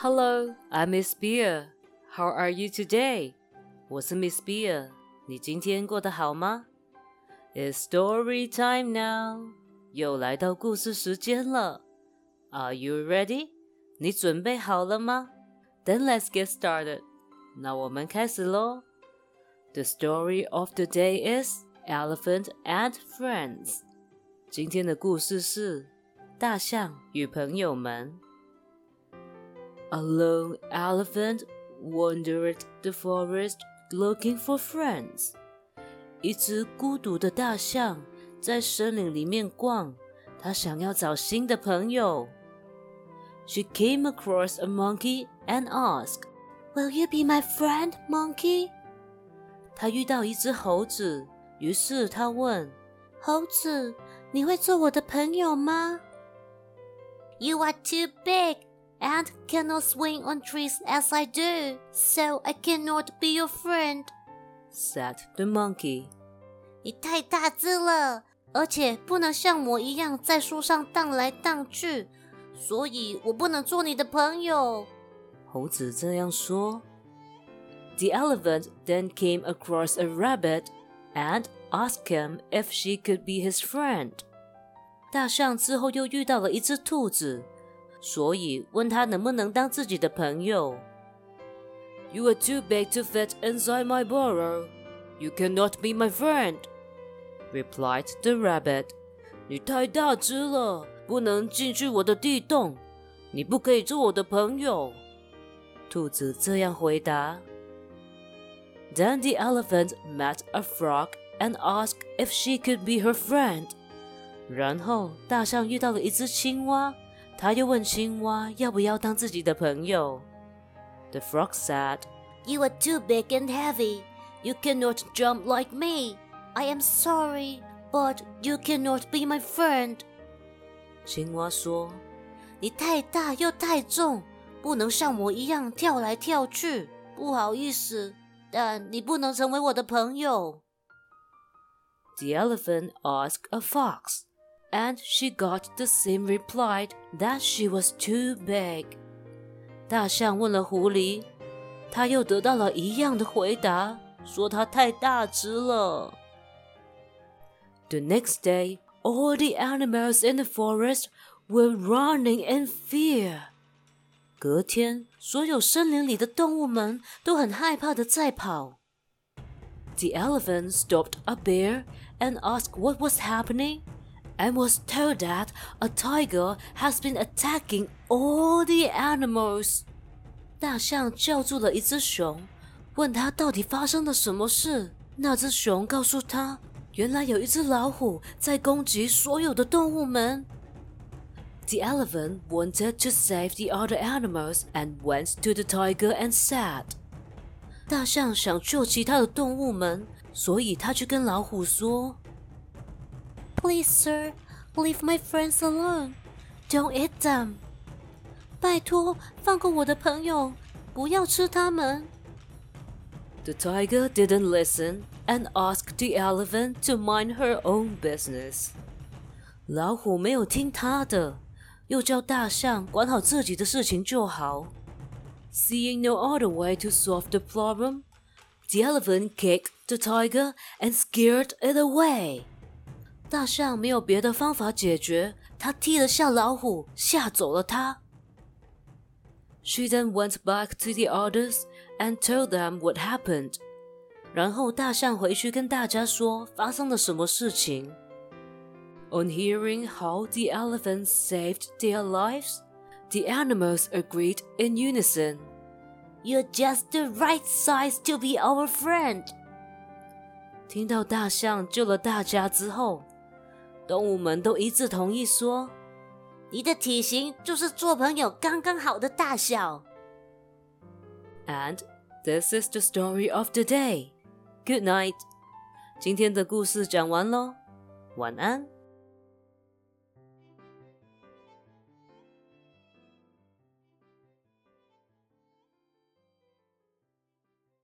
Hello, I'm Miss Beer. How are you today? 我是 Miss Beer。你今天过得好吗？It's story time now. 又来到故事时间了。Are you ready? 你准备好了吗？Then let's get started. 那我们开始喽。The story of the day is Elephant and Friends. 今天的故事是大象与朋友们。 A lone elephant wandered the forest looking for friends. 一只孤独的大象在森林里面逛，它想要找新的朋友。She came across a monkey and asked, "Will you be my friend, monkey?" 她遇到一只猴子，于是她问：“猴子，你会做我的朋友吗？”You are too big, and cannot swing on trees as I do, so I cannot be your friend," said the monkey. 你太大只了，而且不能像我一样在树上荡来荡去，所以我不能做你的朋友。猴子这样说。The elephant then came across a rabbit and asked him if she could be his friend. 大象之后又遇到了一只兔子。 所以问他能不能当自己的朋友。You are too big to fit inside my burrow. You cannot be my friend," replied the rabbit. 你太大只了，不能进去我的地洞，你不可以做我的朋友。兔子这样回答。Then the elephant met a frog and asked if she could be her friend. 然后大象遇到了一只青蛙。 他又问青蛙要不要当自己的朋友。The frog said, "You are too big and heavy. You cannot jump like me. I am sorry, but you cannot be my friend." 青蛙说：“你太大又太重，不能像我一样跳来跳去。不好意思，但你不能成为我的朋友。” The elephant asked a fox and she got the same reply that she was too big. 大象问了狐狸，他又得到了一样的回答，说他太大只了。The next day, all the animals in the forest were running in fear. 隔天，所有森林里的动物们都很害怕的在跑。The elephant stopped a bear and asked what was happening and was told that a tiger has been attacking all the animals. 大象叫住了一只熊，问他到底发生了什么事。那只熊告诉他，原来有一只老虎在攻击所有的动物们。The elephant wanted to save the other animals and went to the tiger and said，大象想救其他的动物们，所以他去跟老虎说。 Please, sir, leave my friends alone. Don't eat them. 拜托，放过我的朋友，不要吃他们。The tiger didn't listen and asked the elephant to mind her own business. 老虎没有听他的，又叫大象管好自己的事情就好。Seeing no other way to solve the problem, the elephant kicked the tiger and scared it away. 大象没有别的方法解决，它踢了下老虎，吓走了它。She then went back to the others and told them what happened。然后大象回去跟大家说发生了什么事情。On hearing how the elephants saved their lives, the animals agreed in unison. You're just the right size to be our friend. 听到大象救了大家之后， 动物们都一致同意说：“你的体型就是做朋友刚刚好的大小。” And this is the story of the day. Good night. 今天的故事讲完喽，晚安。